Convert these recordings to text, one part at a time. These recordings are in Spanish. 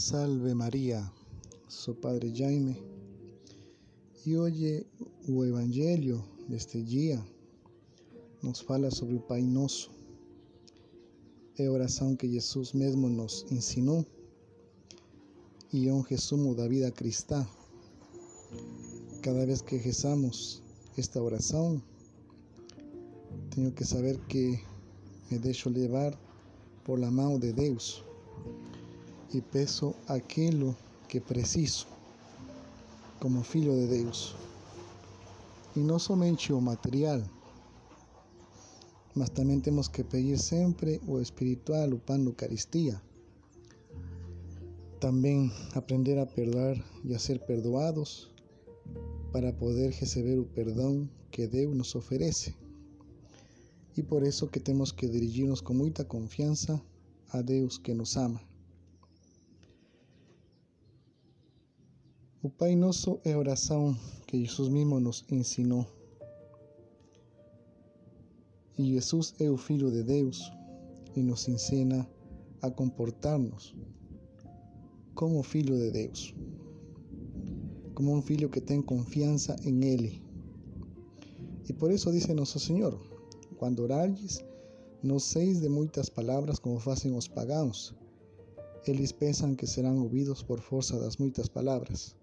Salve María, sou Padre Jaime e hoje o Evangelho deste dia nos fala sobre o Pai Nosso. É a que Jesus mesmo nos ensinou e é um resumo da vida cristã. Cada vez que rezamos esta oração, tenho que saber que me deixo levar por la mão de Deus e peço aquilo que preciso como filho de Deus. E não somente o material, mas também temos que pedir sempre o espiritual, o pão da Eucaristia. Também aprender a perdoar e a ser perdoados para poder receber o perdão que Deus nos oferece. E por isso que temos que dirigirnos com muita confiança a Deus que nos ama. O Pai Nosso é a que Jesus mesmo nos ensinou. E Jesus é o Filho de Deus e nos ensina a comportar-nos como filho de Deus, como um filho que tem confiança em Ele. E por isso diz Nosso Senhor: quando orardes, não seis de muitas palavras como fazem os pagãos. Eles pensam que serão ouvidos por força das muitas palavras.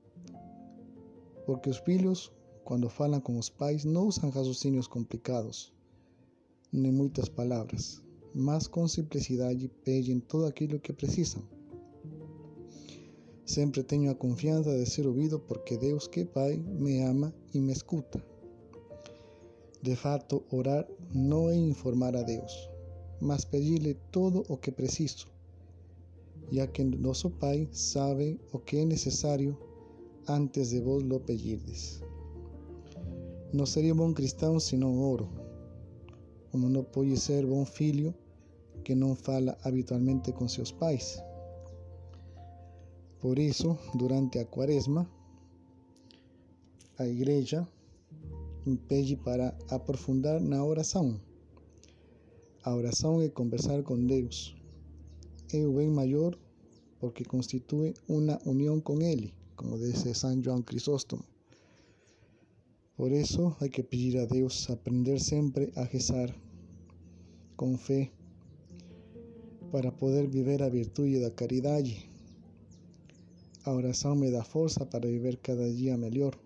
Porque os filhos, quando falam com os pais, não usam raciocínios complicados, nem muitas palavras, mas com simplicidade pedem tudo aquilo que precisam. Sempre tenho a confiança de ser ouvido porque Deus, que é Pai, me ama e me escuta. De fato, orar não é informar a Deus, mas pedir-lhe todo o que preciso, já que nosso Pai sabe o que é necessário antes de vos lo pedirdes. Não seria bom cristão se não oro, como não pode ser bom filho que não fala habitualmente com seus pais. Por isso, durante a quaresma, a igreja pede para aprofundar na oração. A oração é conversar com Deus. É o bem maior porque constitui uma união com Ele como dice San Juan Crisóstomo. Por eso hay que pedir a Deus aprender sempre a rezar com fé para poder viver a virtude da caridade. A oração me dá força para viver cada dia melhor.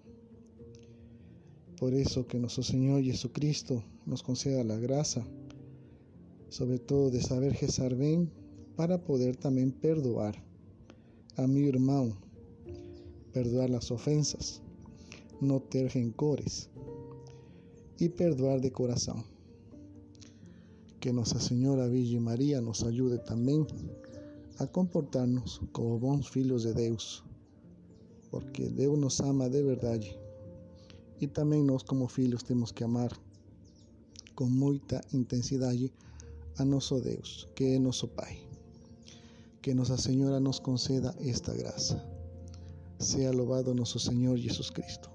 Por isso que nosso Senhor Jesucristo nos conceda a graça, sobretudo de saber rezar bem, para poder também perdoar a meu irmão perdoar las ofensas, no ter rencores y perdoar de corazón. Que Nuestra Señora Virgen María nos ayude también a comportarnos como bons filhos de Deus, porque Deus nos ama de verdade. E também nós, como filhos, temos que amar com muita intensidade a nosso Deus, que é nosso Pai. Que Nossa Senhora nos conceda esta graça. Sea alabado nuestro Señor Jesucristo.